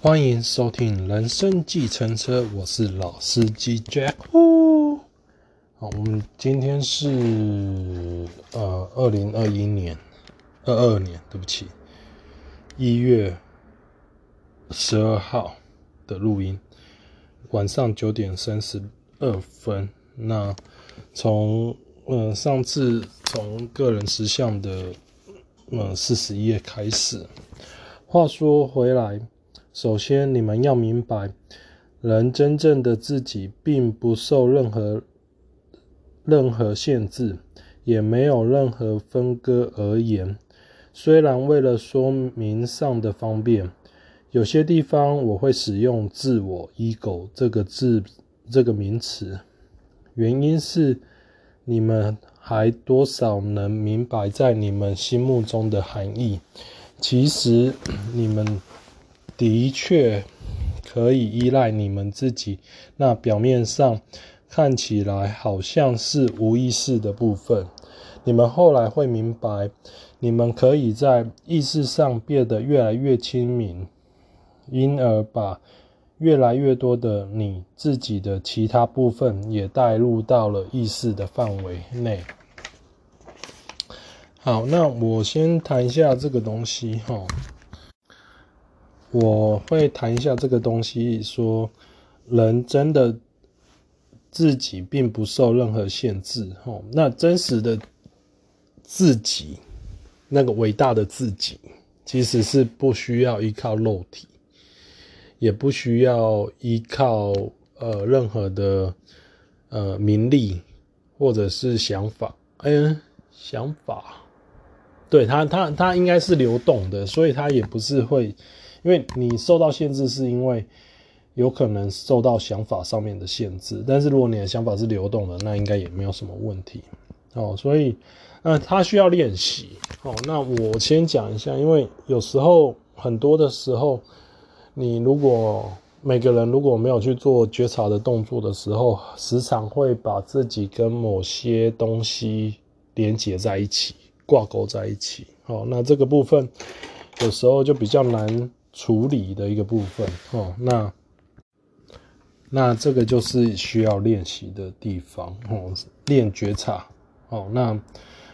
欢迎收听《人生计程车》，我是老司机 Jack。好，我们今天是呃二零二一年二二年，对不起，一月十二号的录音，晚上九点三十二分。那从呃上次从个人实相的呃四十页开始，话说回来。首先，你们要明白，人真正的自己并不受任何任何限制，也没有任何分割而言。虽然为了说明上的方便，有些地方我会使用“自我 ”（ego） 这个字这个名词，原因是你们还多少能明白在你们心目中的含义。其实你们。的确可以依赖你们自己，那表面上看起来好像是无意识的部分，你们后来会明白，你们可以在意识上变得越来越亲民，因而把越来越多的你自己的其他部分也带入到了意识的范围内。好，那我先谈一下这个东西哈。我会谈一下这个东西，说人真的自己并不受任何限制，吼，那真实的自己，那个伟大的自己，其实是不需要依靠肉体，也不需要依靠呃任何的呃名利或者是想法，嗯，想法，对，它它它应该是流动的，所以它也不是会。因为你受到限制，是因为有可能受到想法上面的限制。但是如果你的想法是流动的，那应该也没有什么问题。哦，所以，呃，他需要练习。哦，那我先讲一下，因为有时候很多的时候，你如果每个人如果没有去做觉察的动作的时候，时常会把自己跟某些东西连接在一起，挂钩在一起。哦，那这个部分有时候就比较难。处理的一个部分哦，那那这个就是需要练习的地方哦，练觉察哦，那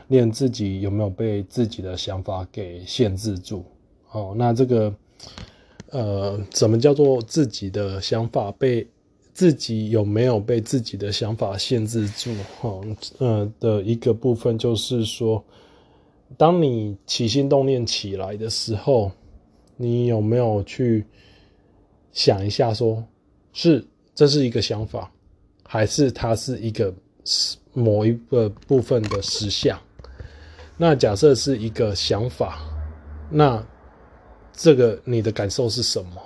练自己有没有被自己的想法给限制住哦？那这个呃，什么叫做自己的想法被自己有没有被自己的想法限制住？哦，呃的一个部分就是说，当你起心动念起来的时候。你有没有去想一下说，是这是一个想法，还是它是一个某一个部分的实相？那假设是一个想法，那这个你的感受是什么？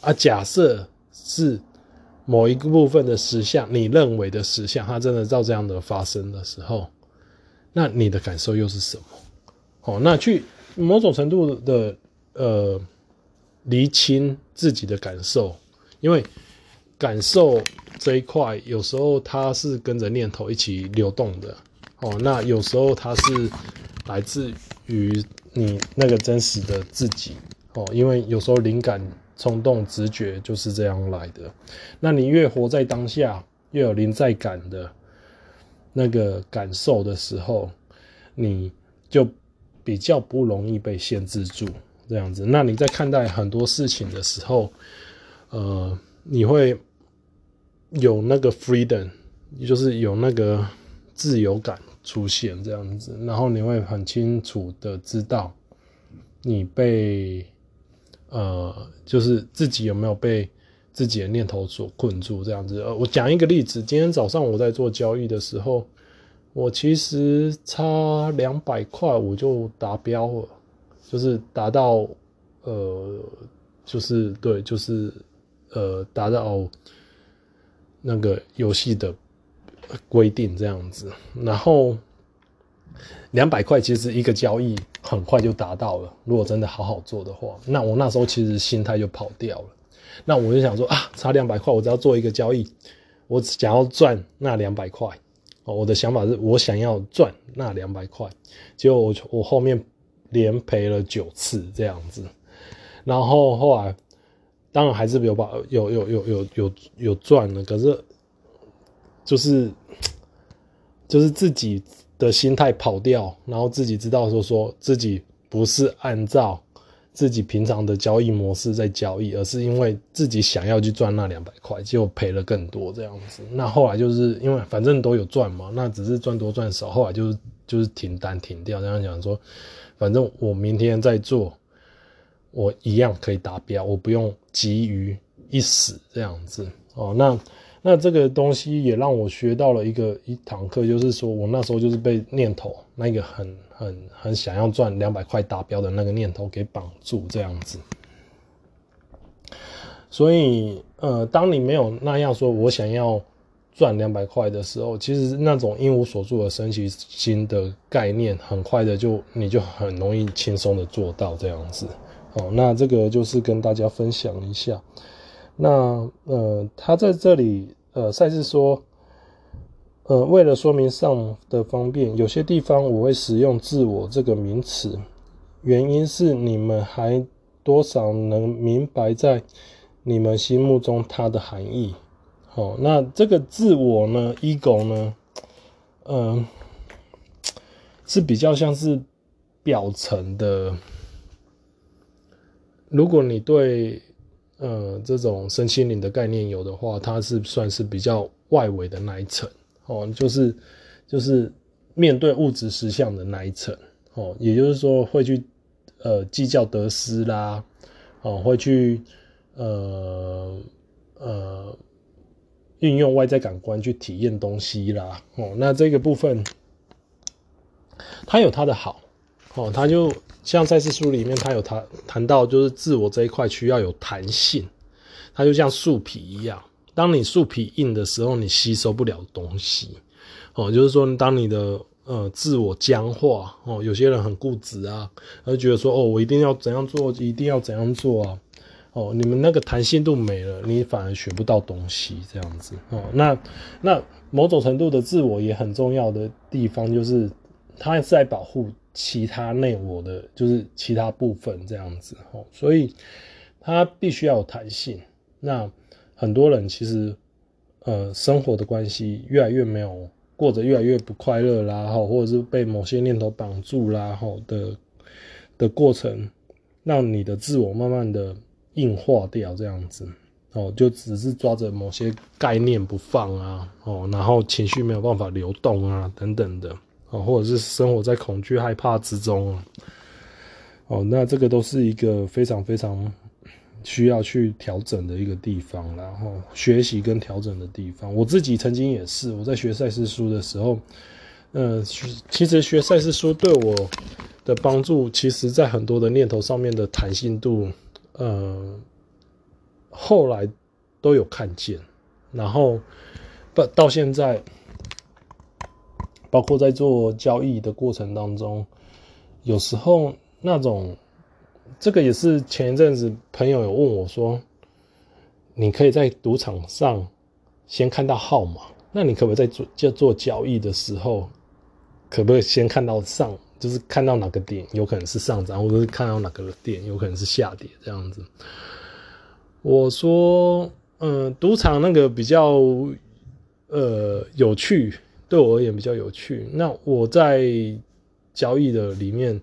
啊，假设是某一个部分的实相，你认为的实相，它真的照这样的发生的时候，那你的感受又是什么？哦，那去某种程度的。呃，厘清自己的感受，因为感受这一块有时候它是跟着念头一起流动的哦。那有时候它是来自于你那个真实的自己哦。因为有时候灵感、冲动、直觉就是这样来的。那你越活在当下，越有临在感的那个感受的时候，你就比较不容易被限制住。这样子，那你在看待很多事情的时候，呃，你会有那个 freedom，就是有那个自由感出现这样子，然后你会很清楚的知道你被呃，就是自己有没有被自己的念头所困住这样子。呃，我讲一个例子，今天早上我在做交易的时候，我其实差两百块我就达标了。就是达到，呃，就是对，就是呃，达到那个游戏的规定这样子。然后两百块其实一个交易很快就达到了。如果真的好好做的话，那我那时候其实心态就跑掉了。那我就想说啊，差两百块，我只要做一个交易，我想要赚那两百块。哦，我的想法是我想要赚那两百块。结果我我后面。连赔了九次这样子，然后后来当然还是有把有有有有有有赚了，可是就是就是自己的心态跑掉，然后自己知道说说自己不是按照。自己平常的交易模式在交易，而是因为自己想要去赚那两百块，结果赔了更多这样子。那后来就是因为反正都有赚嘛，那只是赚多赚少，后来就是就是停单停掉。这样讲说，反正我明天再做，我一样可以达标，我不用急于一时这样子哦。那。那这个东西也让我学到了一个一堂课，就是说我那时候就是被念头那个很很很想要赚两百块达标的那个念头给绑住这样子。所以呃，当你没有那样说我想要赚两百块的时候，其实那种一无所住的神奇心的概念，很快的就你就很容易轻松的做到这样子。哦，那这个就是跟大家分享一下。那呃，他在这里呃，赛斯说，呃，为了说明上的方便，有些地方我会使用“自我”这个名词，原因是你们还多少能明白在你们心目中它的含义。哦，那这个“自我”呢，ego 呢，嗯、是比较像是表层的。如果你对呃，这种身心灵的概念有的话，它是算是比较外围的那一层。哦，就是就是面对物质实相的那一层。哦，也就是说会去呃计较得失啦，哦会去呃呃运用外在感官去体验东西啦，哦那这个部分它有它的好。哦，它就。像赛事书里面，他有谈谈到，就是自我这一块需要有弹性，它就像树皮一样，当你树皮硬的时候，你吸收不了东西，哦，就是说，当你的呃自我僵化，哦，有些人很固执啊，他就觉得说，哦，我一定要怎样做，一定要怎样做啊，哦，你们那个弹性度没了，你反而学不到东西，这样子，哦，那那某种程度的自我也很重要的地方，就是它是在保护。其他内我的就是其他部分这样子哦，所以它必须要有弹性。那很多人其实呃生活的关系越来越没有过着越来越不快乐啦，哈，或者是被某些念头绑住啦，哈的的过程，让你的自我慢慢的硬化掉这样子哦，就只是抓着某些概念不放啊，哦，然后情绪没有办法流动啊等等的。哦或者是生活在恐惧、害怕之中啊哦，那这个都是一个非常非常需要去调整的一个地方，然后学习跟调整的地方。我自己曾经也是，我在学赛事书的时候，呃，其实学赛事书对我的帮助，其实在很多的念头上面的弹性度，呃，后来都有看见，然后不到现在。包括在做交易的过程当中，有时候那种，这个也是前一阵子朋友有问我说，你可以在赌场上先看到号码，那你可不可以在做就做交易的时候，可不可以先看到上，就是看到哪个点有可能是上涨，或者是看到哪个点有可能是下跌这样子？我说，嗯，赌场那个比较呃有趣。对我而言比较有趣。那我在交易的里面，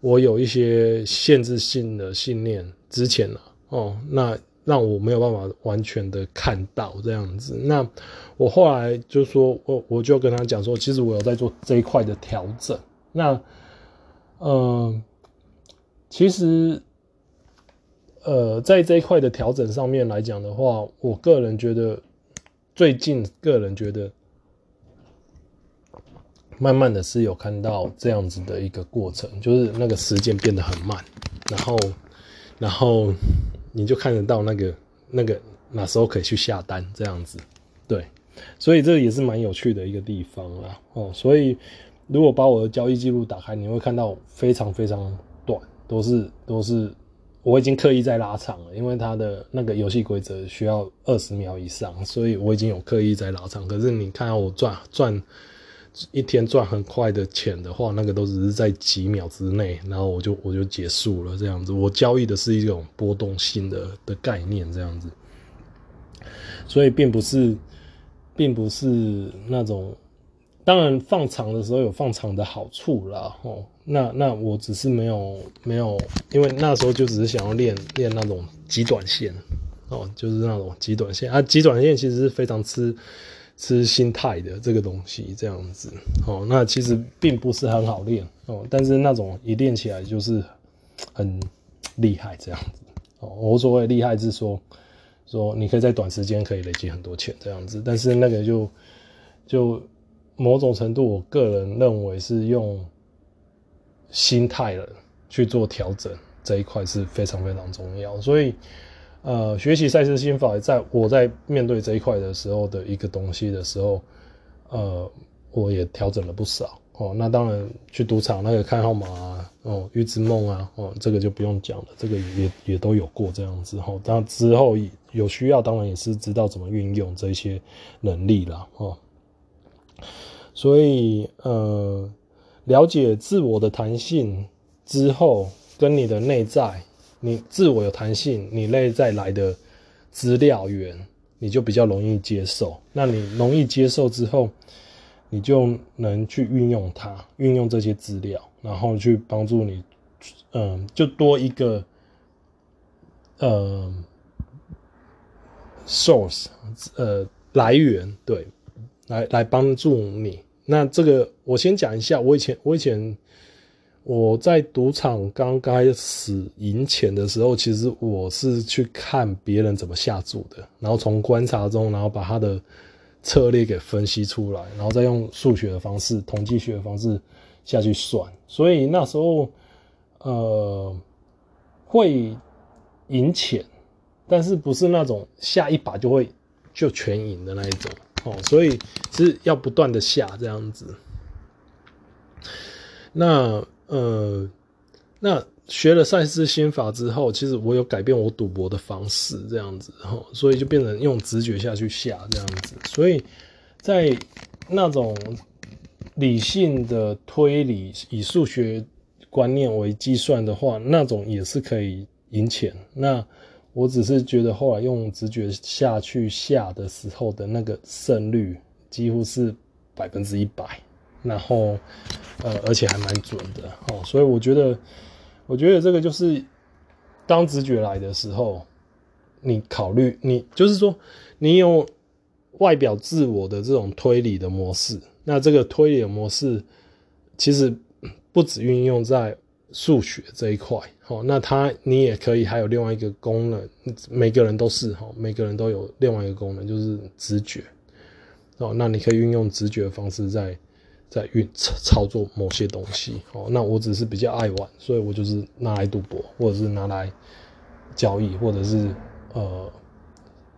我有一些限制性的信念，之前呢，哦，那让我没有办法完全的看到这样子。那我后来就说，我我就跟他讲说，其实我有在做这一块的调整。那，嗯、呃，其实，呃，在这一块的调整上面来讲的话，我个人觉得，最近个人觉得。慢慢的是有看到这样子的一个过程，就是那个时间变得很慢，然后，然后你就看得到那个那个哪时候可以去下单这样子，对，所以这也是蛮有趣的一个地方啦。哦，所以如果把我的交易记录打开，你会看到非常非常短，都是都是我已经刻意在拉长了，因为它的那个游戏规则需要二十秒以上，所以我已经有刻意在拉长。可是你看到我赚赚。一天赚很快的钱的话，那个都只是在几秒之内，然后我就我就结束了这样子。我交易的是一种波动性的的概念这样子，所以并不是，并不是那种，当然放长的时候有放长的好处啦，哦，那那我只是没有没有，因为那时候就只是想要练练那种极短线，哦，就是那种极短线啊，极短线其实是非常吃。吃心态的这个东西，这样子哦，那其实并不是很好练哦，但是那种一练起来就是很厉害这样子哦。我所谓厉害是说，说你可以在短时间可以累积很多钱这样子，但是那个就就某种程度，我个人认为是用心态了去做调整这一块是非常非常重要，所以。呃，学习赛斯心法，在我在面对这一块的时候的一个东西的时候，呃，我也调整了不少哦。那当然，去赌场那个看号码啊，哦，预知梦啊，哦，这个就不用讲了，这个也也都有过这样子哈。当然之后有需要，当然也是知道怎么运用这些能力啦。哦。所以，呃，了解自我的弹性之后，跟你的内在。你自我有弹性，你内在来的资料源，你就比较容易接受。那你容易接受之后，你就能去运用它，运用这些资料，然后去帮助你，嗯，就多一个，呃，source，呃，来源，对，来来帮助你。那这个我先讲一下，我以前我以前。我在赌场刚开始赢钱的时候，其实我是去看别人怎么下注的，然后从观察中，然后把他的策略给分析出来，然后再用数学的方式、统计学的方式下去算。所以那时候，呃，会赢钱，但是不是那种下一把就会就全赢的那一种哦，所以是要不断的下这样子。那。呃，那学了赛斯心法之后，其实我有改变我赌博的方式，这样子，吼，所以就变成用直觉下去下这样子。所以在那种理性的推理，以数学观念为计算的话，那种也是可以赢钱。那我只是觉得后来用直觉下去下的时候的那个胜率几乎是百分之一百。然后，呃，而且还蛮准的哦，所以我觉得，我觉得这个就是，当直觉来的时候，你考虑，你就是说，你有外表自我的这种推理的模式，那这个推理的模式其实不止运用在数学这一块，哦，那它你也可以还有另外一个功能，每个人都是哈，每个人都有另外一个功能，就是直觉，哦，那你可以运用直觉的方式在。在运操作某些东西哦，那我只是比较爱玩，所以我就是拿来赌博，或者是拿来交易，或者是呃，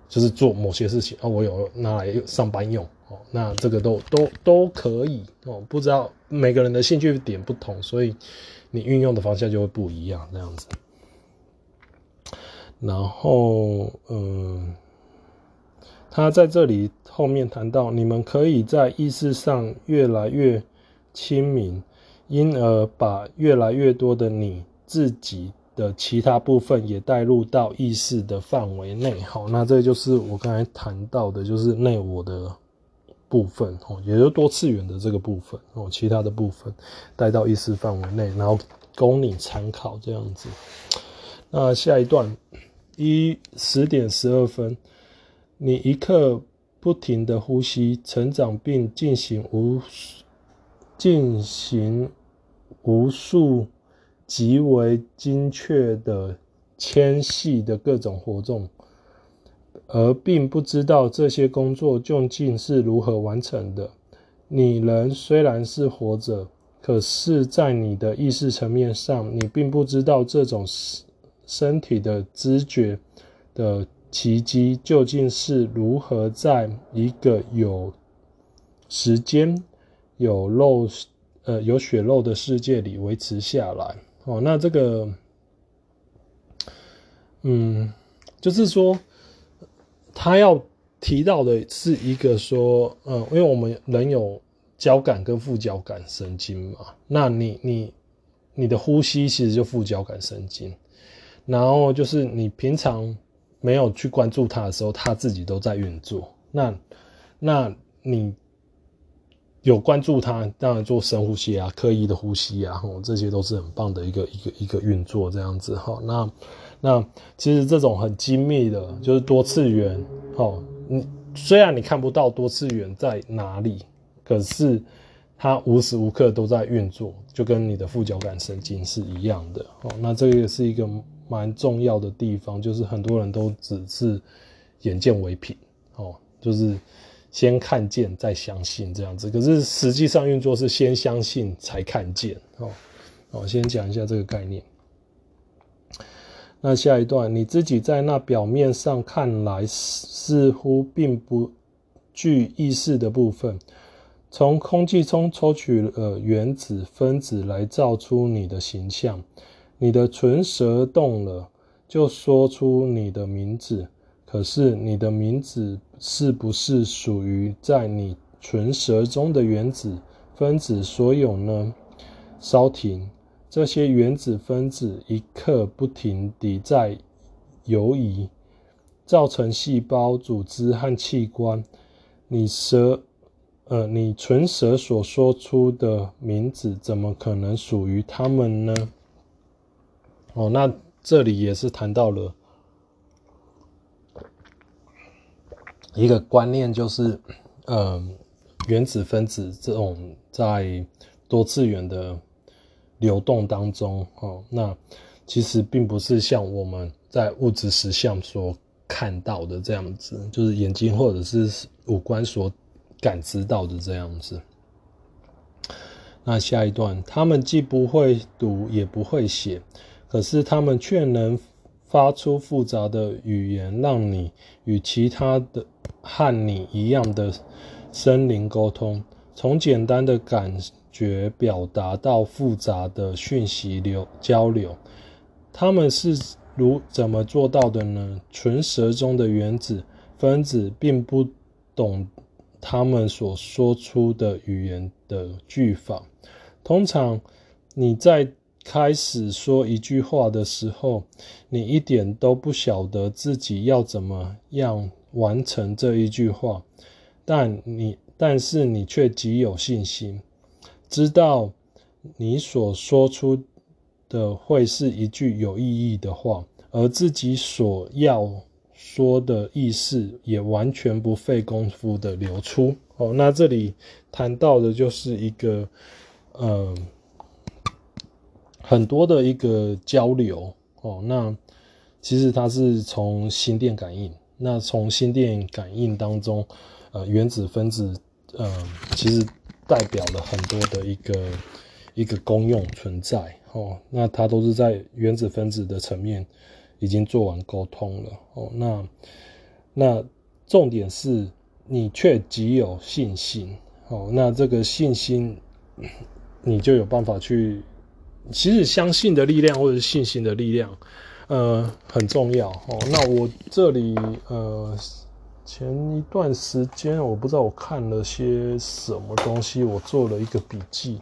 就是做某些事情啊，我有拿来上班用哦，那这个都都都可以哦。不知道每个人的兴趣点不同，所以你运用的方向就会不一样，这样子。然后嗯。他在这里后面谈到，你们可以在意识上越来越清明，因而把越来越多的你自己的其他部分也带入到意识的范围内。好，那这就是我刚才谈到的，就是内我的部分哦，也就多次元的这个部分哦，其他的部分带到意识范围内，然后供你参考这样子。那下一段一十点十二分。你一刻不停的呼吸、成长，并进行无进行无数极为精确的纤细的各种活动，而并不知道这些工作究竟是如何完成的。你人虽然是活着，可是，在你的意识层面上，你并不知道这种身体的知觉的。奇迹究竟是如何在一个有时间、有肉、呃有血肉的世界里维持下来？哦，那这个，嗯，就是说，他要提到的是一个说，嗯，因为我们人有交感跟副交感神经嘛，那你你你的呼吸其实就副交感神经，然后就是你平常没有去关注它的时候，它自己都在运作。那那你有关注它，当然做深呼吸啊，刻意的呼吸啊，吼，这些都是很棒的一个一个一个运作，这样子哈。那那其实这种很精密的，就是多次元，吼，你虽然你看不到多次元在哪里。可是它无时无刻都在运作，就跟你的副交感神经是一样的哦。那这个是一个蛮重要的地方，就是很多人都只是眼见为凭哦，就是先看见再相信这样子。可是实际上运作是先相信才看见哦。我先讲一下这个概念。那下一段，你自己在那表面上看来似乎并不具意识的部分。从空气中抽取了原子分子来造出你的形象，你的唇舌动了，就说出你的名字。可是你的名字是不是属于在你唇舌中的原子分子所有呢？稍停，这些原子分子一刻不停地在游移，造成细胞、组织和器官。你舌。呃，你唇舌所说出的名字，怎么可能属于他们呢？哦，那这里也是谈到了一个观念，就是，呃，原子分子这种在多次元的流动当中，哦，那其实并不是像我们在物质实相所看到的这样子，就是眼睛或者是五官所。感知到的这样子。那下一段，他们既不会读也不会写，可是他们却能发出复杂的语言，让你与其他的和你一样的生灵沟通。从简单的感觉表达到复杂的讯息流交流，他们是如怎么做到的呢？唇舌中的原子分子并不懂。他们所说出的语言的句法，通常你在开始说一句话的时候，你一点都不晓得自己要怎么样完成这一句话，但你但是你却极有信心，知道你所说出的会是一句有意义的话，而自己所要。说的意思也完全不费功夫的流出哦。那这里谈到的就是一个，呃，很多的一个交流哦。那其实它是从心电感应，那从心电感应当中，呃，原子分子，呃，其实代表了很多的一个一个功用存在哦。那它都是在原子分子的层面。已经做完沟通了哦，那那重点是你却极有信心哦，那这个信心你就有办法去，其实相信的力量或者是信心的力量，呃，很重要哦。那我这里呃前一段时间我不知道我看了些什么东西，我做了一个笔记，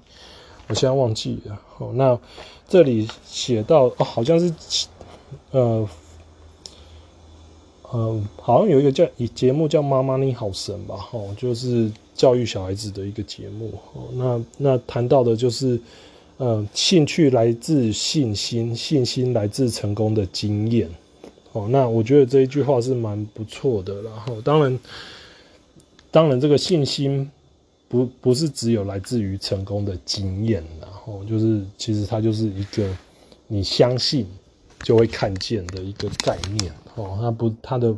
我现在忘记了哦。那这里写到哦，好像是。呃，呃，好像有一个叫以节目叫《妈妈你好神》吧，哦，就是教育小孩子的一个节目。哦，那那谈到的就是，呃，兴趣来自信心，信心来自成功的经验。哦，那我觉得这一句话是蛮不错的。然后，当然，当然这个信心不不是只有来自于成功的经验，然后就是其实它就是一个你相信。就会看见的一个概念哦，那不，他的，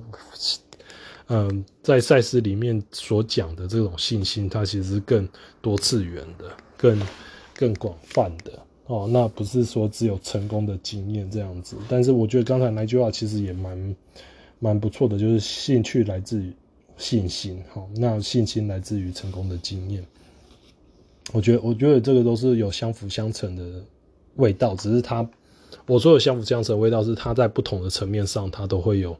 嗯、在赛事里面所讲的这种信心，它其实更多次元的，更更广泛的哦。那不是说只有成功的经验这样子，但是我觉得刚才那句话其实也蛮蛮不错的，就是兴趣来自于信心，哦，那信心来自于成功的经验。我觉得，我觉得这个都是有相辅相成的味道，只是它。我说的相辅相成的味道是，它在不同的层面上，它都会有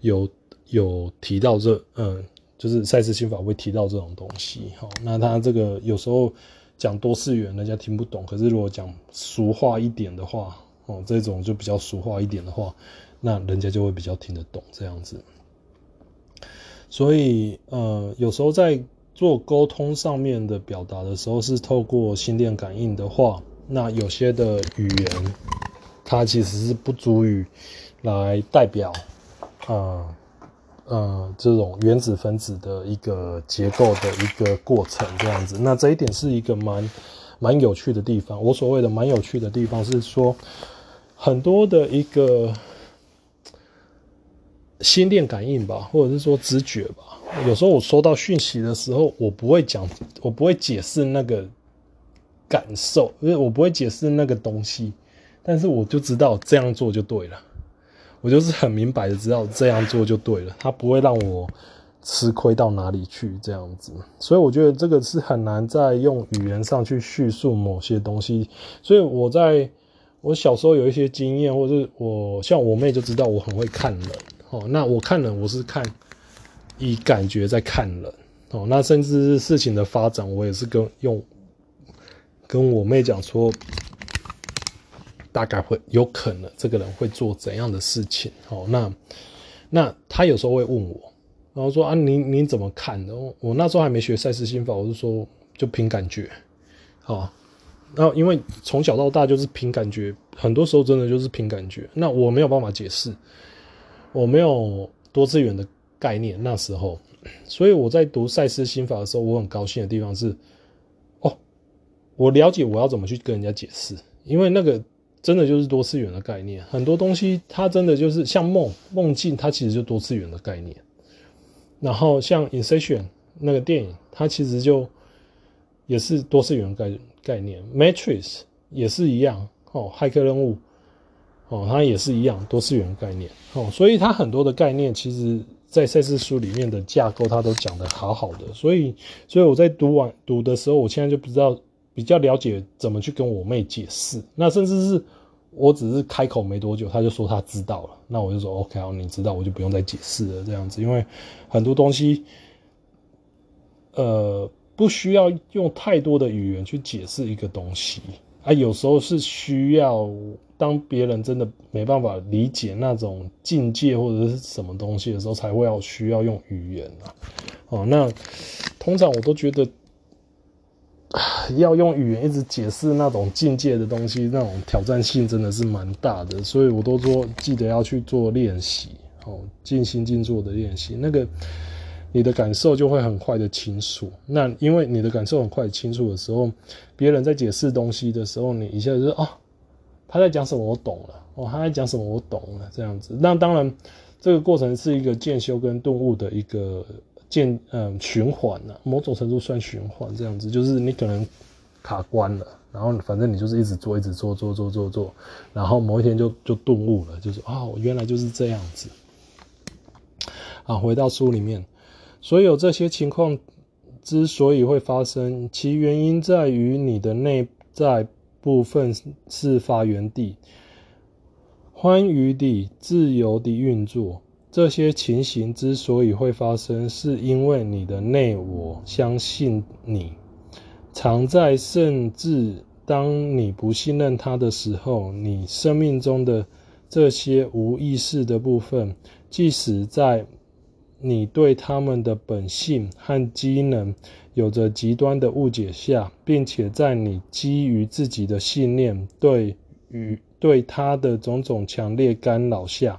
有有提到这嗯就是赛斯心法会提到这种东西。好，那他这个有时候讲多次元，人家听不懂。可是如果讲俗话一点的话，哦，这种就比较俗话一点的话，那人家就会比较听得懂这样子。所以，呃，有时候在做沟通上面的表达的时候，是透过心电感应的话，那有些的语言，它其实是不足以来代表，呃，呃，这种原子分子的一个结构的一个过程这样子。那这一点是一个蛮蛮有趣的地方。我所谓的蛮有趣的地方是说，很多的一个。心电感应吧，或者是说直觉吧。有时候我收到讯息的时候，我不会讲，我不会解释那个感受，因为我不会解释那个东西，但是我就知道这样做就对了。我就是很明白的知道这样做就对了，他不会让我吃亏到哪里去这样子。所以我觉得这个是很难在用语言上去叙述某些东西。所以我在我小时候有一些经验，或者是我像我妹就知道我很会看人。哦，那我看人，我是看以感觉在看人。哦，那甚至是事情的发展，我也是跟用跟我妹讲说，大概会有可能这个人会做怎样的事情。哦，那那他有时候会问我，然后说啊，你你怎么看的？我那时候还没学赛斯心法，我就说就凭感觉。哦，然后因为从小到大就是凭感觉，很多时候真的就是凭感觉。那我没有办法解释。我没有多次元的概念，那时候，所以我在读赛斯心法的时候，我很高兴的地方是，哦，我了解我要怎么去跟人家解释，因为那个真的就是多次元的概念，很多东西它真的就是像梦梦境，它其实就多次元的概念。然后像 Inception 那个电影，它其实就也是多次元概概念，Matrix 也是一样哦，骇客任务。哦，它也是一样多次元概念哦，所以它很多的概念，其实在赛斯书里面的架构，它都讲得好好的。所以，所以我在读完读的时候，我现在就不知道比较了解怎么去跟我妹解释。那甚至是我只是开口没多久，他就说他知道了，那我就说 OK，好，你知道，我就不用再解释了这样子。因为很多东西，呃，不需要用太多的语言去解释一个东西。啊，有时候是需要当别人真的没办法理解那种境界或者是什么东西的时候，才会要需要用语言啊。哦，那通常我都觉得 要用语言一直解释那种境界的东西，那种挑战性真的是蛮大的，所以我都说记得要去做练习，哦，静心静坐的练习，那个。你的感受就会很快的清楚。那因为你的感受很快清楚的时候，别人在解释东西的时候，你一下就说哦，他在讲什么我懂了，哦，他在讲什么我懂了，这样子。那当然，这个过程是一个渐修跟顿悟的一个渐嗯循环呢，某种程度算循环这样子。就是你可能卡关了，然后反正你就是一直做，一直做，做做做做，然后某一天就就顿悟了，就是哦，原来就是这样子。啊，回到书里面。所有这些情况之所以会发生，其原因在于你的内在部分是发源地，欢愉地、自由地运作。这些情形之所以会发生，是因为你的内我相信你，常在，甚至当你不信任他的时候，你生命中的这些无意识的部分，即使在。你对他们的本性和机能有着极端的误解下，并且在你基于自己的信念对与对他的种种强烈干扰下，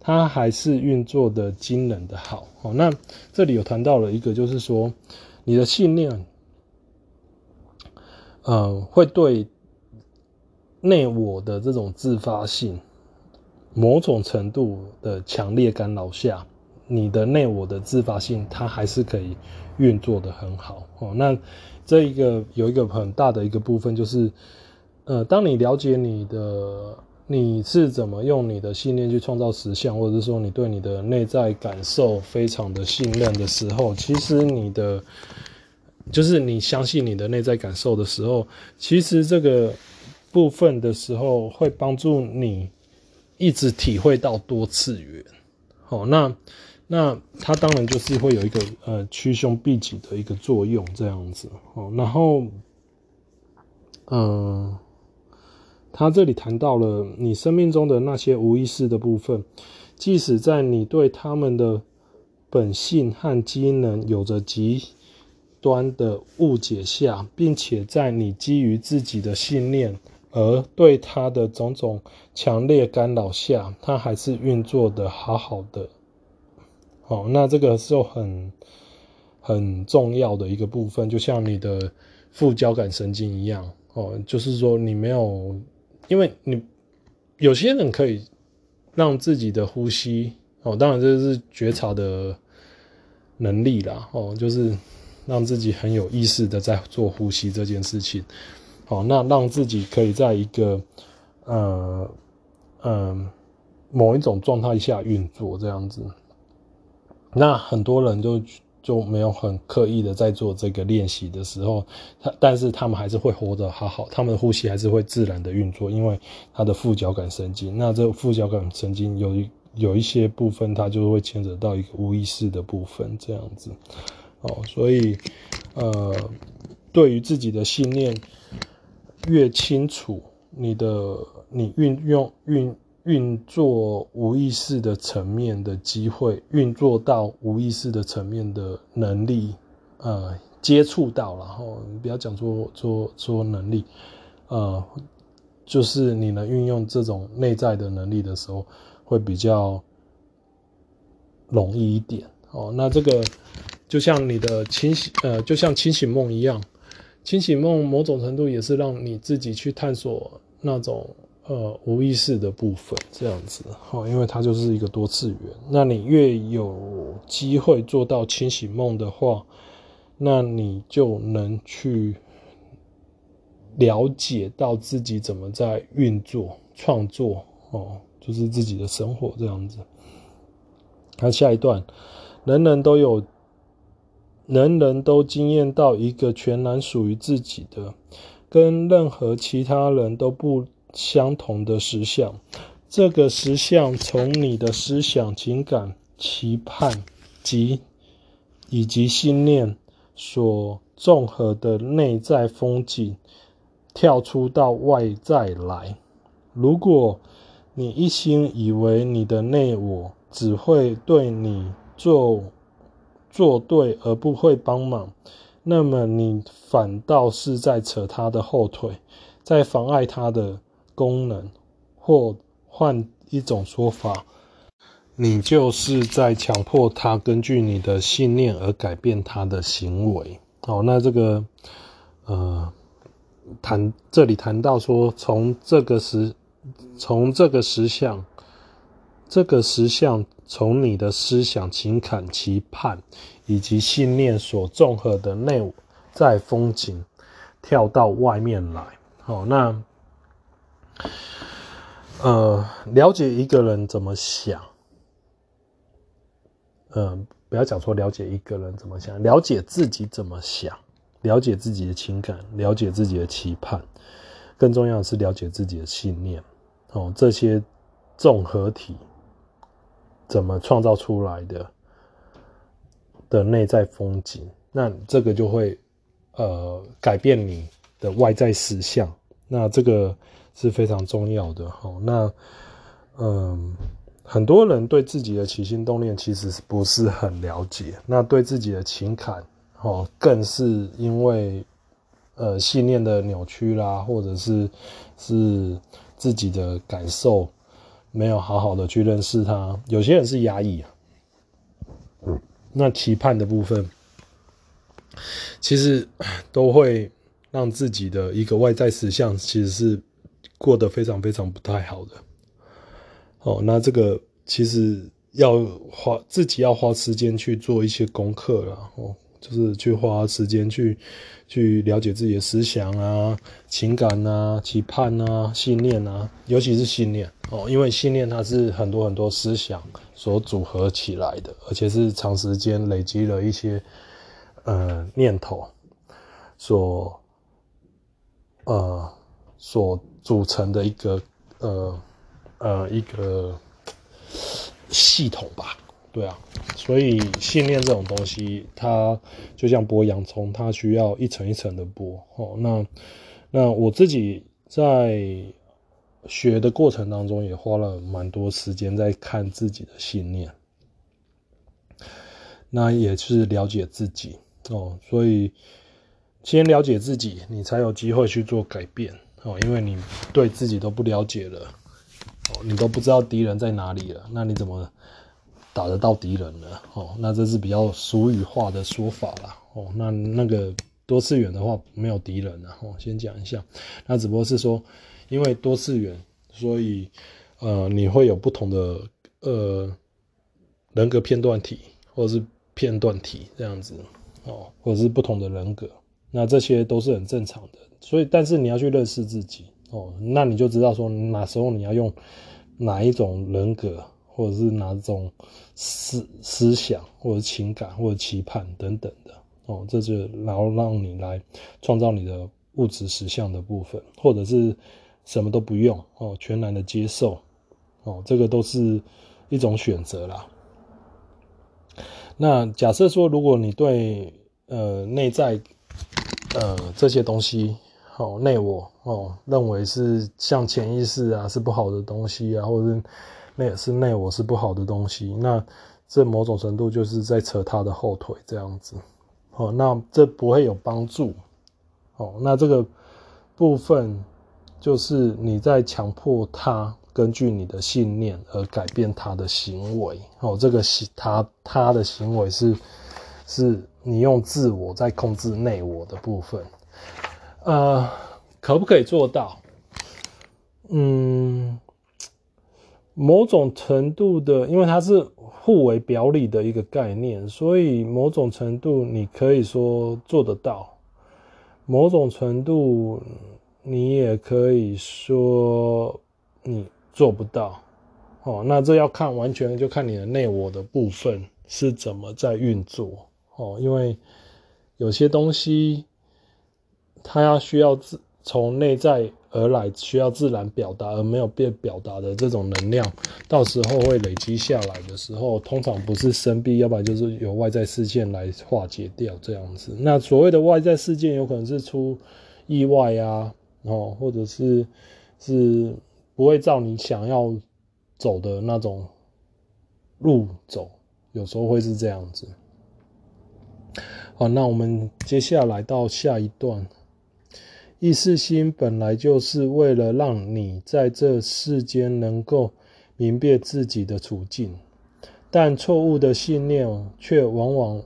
他还是运作的惊人的好。哦，那这里有谈到了一个，就是说你的信念，呃，会对内我的这种自发性某种程度的强烈干扰下。你的内我的自发性，它还是可以运作得很好哦。那这一个有一个很大的一个部分，就是呃，当你了解你的你是怎么用你的信念去创造实相，或者是说你对你的内在感受非常的信任的时候，其实你的就是你相信你的内在感受的时候，其实这个部分的时候会帮助你一直体会到多次元。哦，那那它当然就是会有一个呃趋凶避吉的一个作用这样子哦，然后嗯。他这里谈到了你生命中的那些无意识的部分，即使在你对他们的本性和机能有着极端的误解下，并且在你基于自己的信念而对他的种种强烈干扰下，它还是运作的好好的。哦，那这个是很很重要的一个部分，就像你的副交感神经一样。哦，就是说你没有。因为你有些人可以让自己的呼吸哦，当然这是觉察的能力啦哦，就是让自己很有意识的在做呼吸这件事情。哦，那让自己可以在一个呃呃某一种状态下运作这样子。那很多人就。就没有很刻意的在做这个练习的时候，他但是他们还是会活得好好，他们的呼吸还是会自然的运作，因为他的副交感神经，那这副交感神经有一有一些部分，它就会牵扯到一个无意识的部分，这样子，哦，所以呃，对于自己的信念越清楚，你的你运用运。运作无意识的层面的机会，运作到无意识的层面的能力，呃，接触到，然后你不要讲说说说能力，呃，就是你能运用这种内在的能力的时候，会比较容易一点。哦，那这个就像你的清醒，呃，就像清醒梦一样，清醒梦某种程度也是让你自己去探索那种。呃，无意识的部分这样子，齁，因为它就是一个多次元。那你越有机会做到清醒梦的话，那你就能去了解到自己怎么在运作、创作，哦，就是自己的生活这样子。那下一段，人人都有，人人都经验到一个全然属于自己的，跟任何其他人都不。相同的实相，这个实相从你的思想、情感、期盼及以及信念所综合的内在风景，跳出到外在来。如果你一心以为你的内我只会对你做做对而不会帮忙，那么你反倒是在扯他的后腿，在妨碍他的。功能，或换一种说法，你就是在强迫他根据你的信念而改变他的行为。哦，那这个，呃，谈这里谈到说，从这个实，从这个实相，这个实相从你的思想、情感、期盼以及信念所综合的内在风景，跳到外面来。哦，那。呃，了解一个人怎么想，呃，不要讲说了解一个人怎么想，了解自己怎么想，了解自己的情感，了解自己的期盼，更重要的是了解自己的信念。哦，这些综合体怎么创造出来的的内在风景，那这个就会呃改变你的外在实相。那这个。是非常重要的哈。那嗯，很多人对自己的起心动念其实不是很了解。那对自己的情感哦，更是因为呃信念的扭曲啦，或者是是自己的感受没有好好的去认识它。有些人是压抑啊。嗯，那期盼的部分，其实都会让自己的一个外在实相其实是。过得非常非常不太好的，哦，那这个其实要花自己要花时间去做一些功课了，哦，就是去花时间去去了解自己的思想啊、情感啊、期盼啊、信念啊，尤其是信念。哦，因为信念它是很多很多思想所组合起来的，而且是长时间累积了一些呃念头所呃所。组成的一个呃呃一个系统吧，对啊，所以信念这种东西，它就像剥洋葱，它需要一层一层的剥。哦，那那我自己在学的过程当中，也花了蛮多时间在看自己的信念，那也是了解自己哦。所以先了解自己，你才有机会去做改变哦。因为你对自己都不了解了，哦，你都不知道敌人在哪里了，那你怎么？打得到敌人呢哦，那这是比较俗语化的说法啦哦。那那个多次元的话没有敌人了哦，先讲一下。那只不过是说，因为多次元，所以呃你会有不同的呃人格片段体或者是片段体这样子哦，或者是不同的人格，那这些都是很正常的。所以，但是你要去认识自己哦，那你就知道说哪时候你要用哪一种人格。或者是哪种思思想，或者情感，或者期盼等等的哦，这就然后让你来创造你的物质实相的部分，或者是什么都不用哦，全然的接受哦，这个都是一种选择啦。那假设说，如果你对呃内在呃这些东西哦内我哦认为是像潜意识啊是不好的东西啊，或者是。那也是内我是不好的东西，那这某种程度就是在扯他的后腿这样子，哦，那这不会有帮助，哦，那这个部分就是你在强迫他根据你的信念而改变他的行为，哦，这个行他他的行为是是你用自我在控制内我的部分，呃，可不可以做到？嗯。某种程度的，因为它是互为表里的一个概念，所以某种程度你可以说做得到，某种程度你也可以说你做不到。哦，那这要看，完全就看你的内我的部分是怎么在运作。哦，因为有些东西它要需要自从内在。而来需要自然表达而没有被表达的这种能量，到时候会累积下来的时候，通常不是生病，要不然就是由外在事件来化解掉这样子。那所谓的外在事件，有可能是出意外啊，哦，或者是是不会照你想要走的那种路走，有时候会是这样子。好，那我们接下来到下一段。意识心本来就是为了让你在这世间能够明辨自己的处境，但错误的信念却往往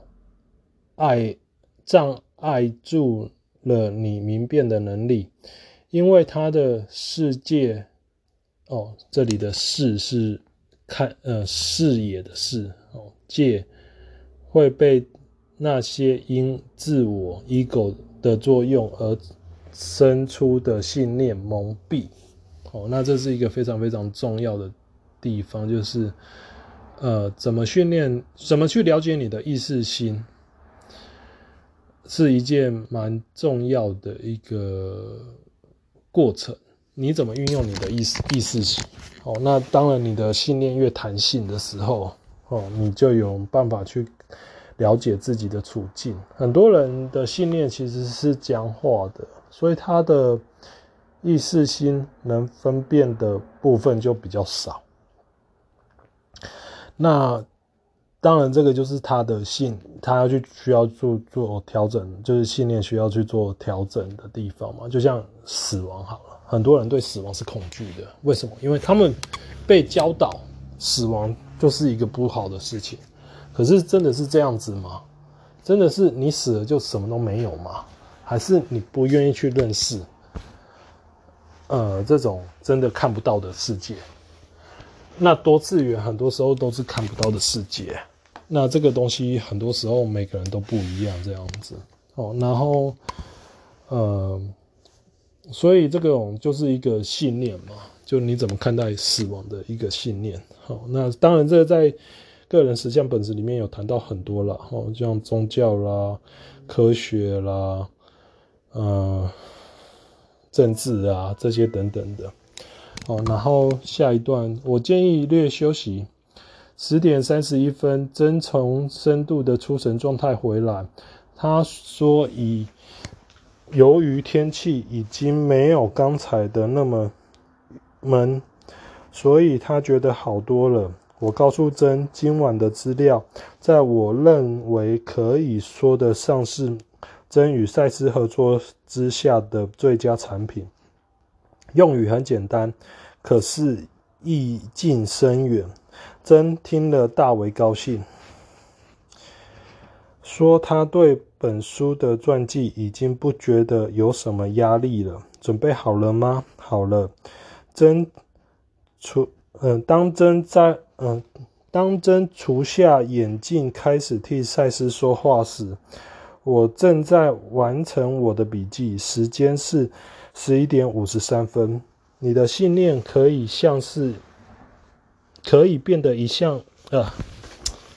碍障碍住了你明辨的能力，因为他的世界，哦，这里的视是看呃视野的视哦，界会被那些因自我 ego 的作用而。生出的信念蒙蔽，哦，那这是一个非常非常重要的地方，就是，呃，怎么训练，怎么去了解你的意识心，是一件蛮重要的一个过程。你怎么运用你的意识意识心？哦，那当然，你的信念越弹性的时候，哦，你就有办法去了解自己的处境。很多人的信念其实是僵化的。所以他的意识心能分辨的部分就比较少。那当然，这个就是他的信，他要去需要做做调整，就是信念需要去做调整的地方嘛。就像死亡好了，很多人对死亡是恐惧的，为什么？因为他们被教导死亡就是一个不好的事情。可是真的是这样子吗？真的是你死了就什么都没有吗？还是你不愿意去认识，呃，这种真的看不到的世界。那多次元很多时候都是看不到的世界。那这个东西很多时候每个人都不一样，这样子哦。然后，呃，所以这个就是一个信念嘛，就你怎么看待死亡的一个信念。好，那当然这个在个人实相本质里面有谈到很多了，哦，像宗教啦、科学啦。呃，政治啊，这些等等的，哦，然后下一段，我建议略休息，十点三十一分，真从深度的出神状态回来。他说：“以由于天气已经没有刚才的那么闷，所以他觉得好多了。”我告诉真，今晚的资料，在我认为可以说得上是真与赛斯合作之下的最佳产品。用语很简单，可是意境深远。真听了大为高兴，说他对本书的传记已经不觉得有什么压力了。准备好了吗？好了。真出嗯，当真在嗯，当真除下眼镜开始替赛斯说话时，我正在完成我的笔记。时间是十一点五十三分。你的信念可以像是。可以变得一像呃，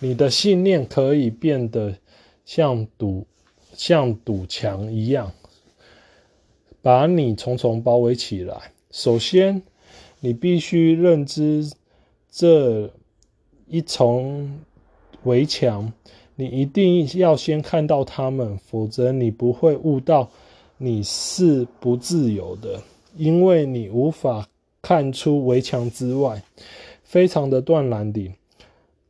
你的信念可以变得像堵像堵墙一样，把你重重包围起来。首先，你必须认知这一重围墙，你一定要先看到它们，否则你不会悟到你是不自由的，因为你无法看出围墙之外。非常的断然的，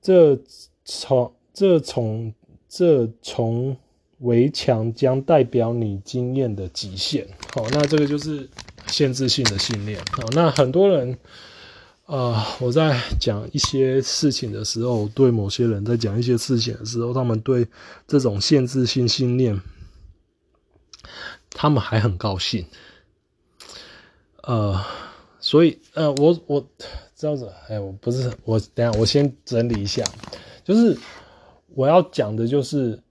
这从这从这从围墙将代表你经验的极限。好，那这个就是限制性的信念。好，那很多人，呃，我在讲一些事情的时候，对某些人在讲一些事情的时候，他们对这种限制性信念，他们还很高兴。呃，所以，呃，我我。这样子，哎，我不是我，等下我先整理一下，就是我要讲的，就是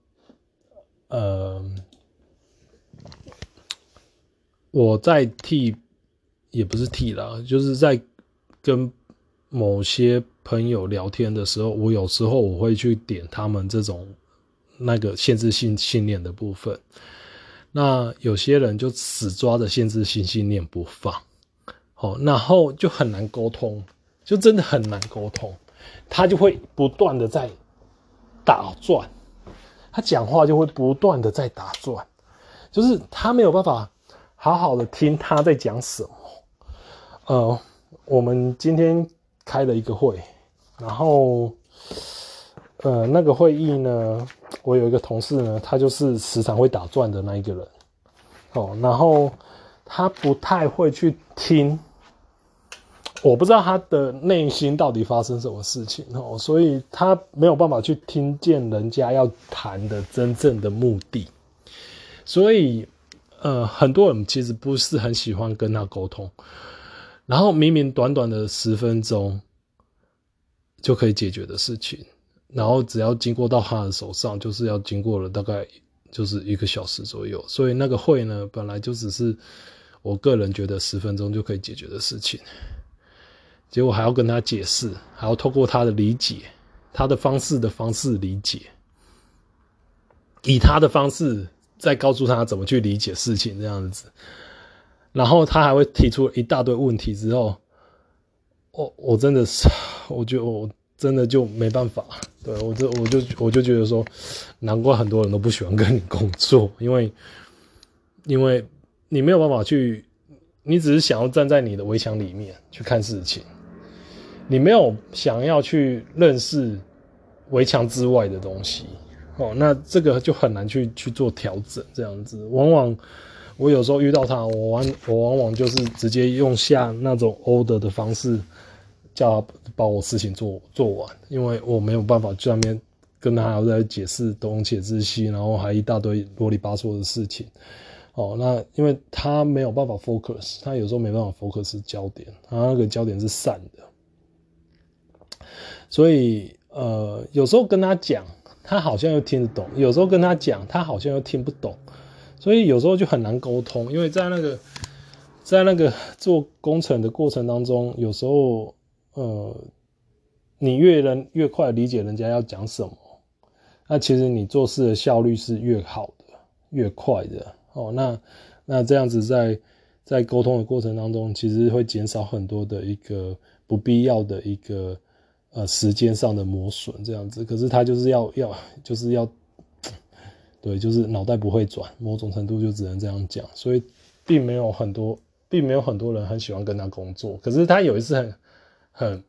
呃，我在替，也不是替啦，就是在跟某些朋友聊天的时候，我有时候我会去点他们这种那个限制性信念的部分，那有些人就死抓着限制性信念不放，好，然后就很难沟通。就真的很难沟通，他就会不断的在打转，他讲话就会不断的在打转，就是他没有办法好好的听他在讲什么。呃，我们今天开了一个会，然后呃那个会议呢，我有一个同事呢，他就是时常会打转的那一个人，哦，然后他不太会去听。我不知道他的内心到底发生什么事情哦，所以他没有办法去听见人家要谈的真正的目的，所以呃，很多人其实不是很喜欢跟他沟通，然后明明短短的十分钟就可以解决的事情，然后只要经过到他的手上，就是要经过了大概就是一个小时左右，所以那个会呢，本来就只是我个人觉得十分钟就可以解决的事情。结果还要跟他解释，还要透过他的理解，他的方式的方式理解，以他的方式再告诉他怎么去理解事情这样子，然后他还会提出一大堆问题之后，我我真的是，我觉得我真的就没办法，对，我就我就我就觉得说，难怪很多人都不喜欢跟你工作，因为因为你没有办法去，你只是想要站在你的围墙里面去看事情。你没有想要去认识围墙之外的东西，哦，那这个就很难去去做调整。这样子，往往我有时候遇到他，我往我往往就是直接用下那种 order 的方式，叫他把我事情做做完，因为我没有办法在那边跟他还要再解释东且知西，然后还一大堆啰里吧嗦的事情。哦，那因为他没有办法 focus，他有时候没办法 focus 焦点，他那个焦点是散的。所以，呃，有时候跟他讲，他好像又听得懂；有时候跟他讲，他好像又听不懂。所以有时候就很难沟通，因为在那个，在那个做工程的过程当中，有时候，呃，你越能越快理解人家要讲什么，那其实你做事的效率是越好的、越快的。哦，那那这样子在在沟通的过程当中，其实会减少很多的一个不必要的一个。呃时间上的磨损这样子。可是他就是要要就是要，对，就是脑袋不会转，某种程度就只能这样讲。所以并没有很多，并没有很多人很喜欢跟他工作。可是他有一次很很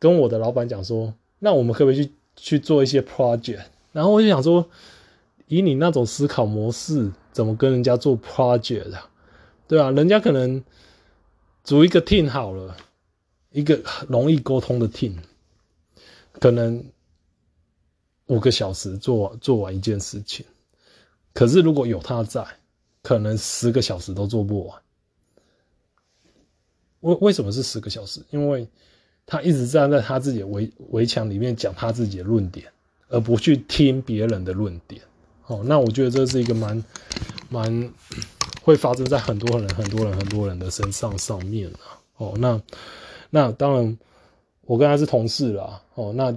跟我的老板讲说，那我们可不可以去去做一些 project？然后我就想说，以你那种思考模式，怎么跟人家做 project 啊？对啊，人家可能组一个 team 好了，一个容易沟通的 team，可能五个小时做做完一件事情。可是如果有他在，可能十个小时都做不完。为为什么是十个小时？因为他一直站在他自己的围围墙里面讲他自己的论点，而不去听别人的论点。哦，那我觉得这是一个蛮蛮。会发生在很多人、很多人、很多人的身上上面啊。哦，那那当然，我跟他是同事啦。哦，那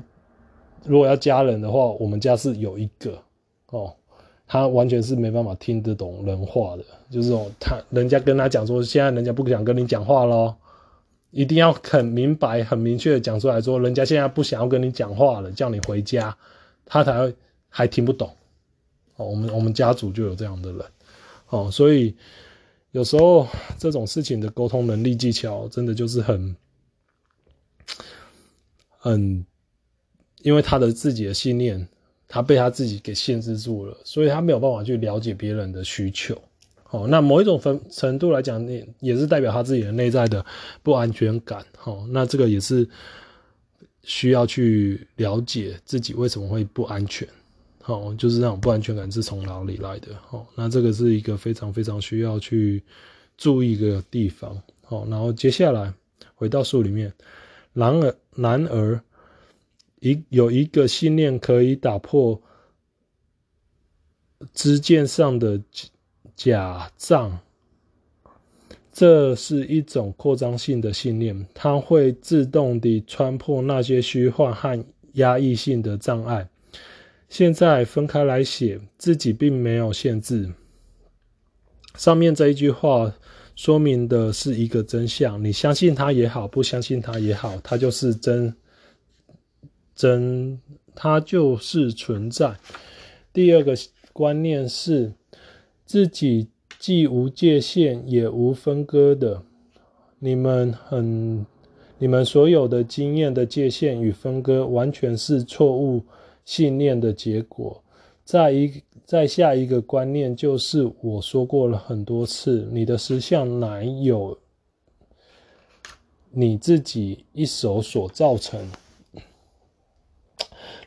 如果要加人的话，我们家是有一个哦，他完全是没办法听得懂人话的，就是说他人家跟他讲说，现在人家不想跟你讲话咯，一定要很明白、很明确的讲出来说，人家现在不想要跟你讲话了，叫你回家，他才会还听不懂。哦，我们我们家族就有这样的人。哦，所以有时候这种事情的沟通能力技巧，真的就是很，嗯，因为他的自己的信念，他被他自己给限制住了，所以他没有办法去了解别人的需求。哦，那某一种分程度来讲，也也是代表他自己的内在的不安全感。哦，那这个也是需要去了解自己为什么会不安全。哦，就是那种不安全感是从哪里来的？哦，那这个是一个非常非常需要去注意一个地方。好，然后接下来回到书里面，然而然而一有一个信念可以打破知见上的假象，这是一种扩张性的信念，它会自动地穿破那些虚幻和压抑性的障碍。现在分开来写，自己并没有限制。上面这一句话说明的是一个真相，你相信它也好，不相信它也好，它就是真真，它就是存在。第二个观念是，自己既无界限也无分割的。你们很，你们所有的经验的界限与分割，完全是错误。信念的结果，在一再下一个观念就是我说过了很多次，你的实相乃有你自己一手所造成。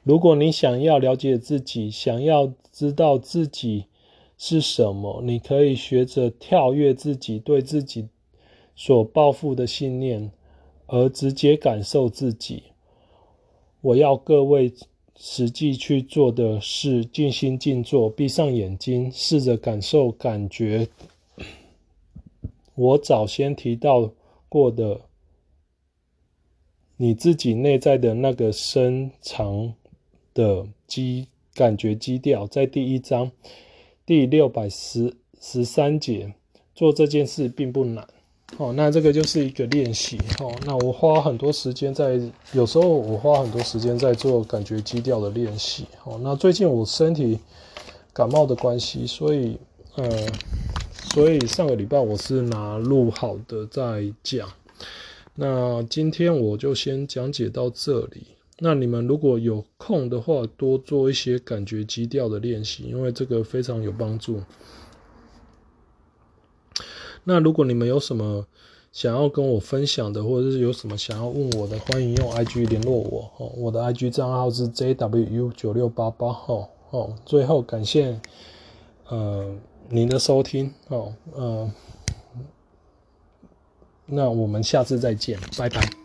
如果你想要了解自己，想要知道自己是什么，你可以学着跳跃自己对自己所抱负的信念，而直接感受自己。我要各位。实际去做的是静心静坐，闭上眼睛，试着感受、感觉我早先提到过的你自己内在的那个深藏的基感觉基调，在第一章第六百十十三节做这件事并不难。哦，那这个就是一个练习。哦，那我花很多时间在，有时候我花很多时间在做感觉基调的练习。哦，那最近我身体感冒的关系，所以，呃，所以上个礼拜我是拿录好的在讲。那今天我就先讲解到这里。那你们如果有空的话，多做一些感觉基调的练习，因为这个非常有帮助。那如果你们有什么想要跟我分享的，或者是有什么想要问我的，欢迎用 IG 联络我哦。我的 IG 账号是 JWU 九六八八号哦。最后感谢呃您的收听哦，呃，那我们下次再见，拜拜。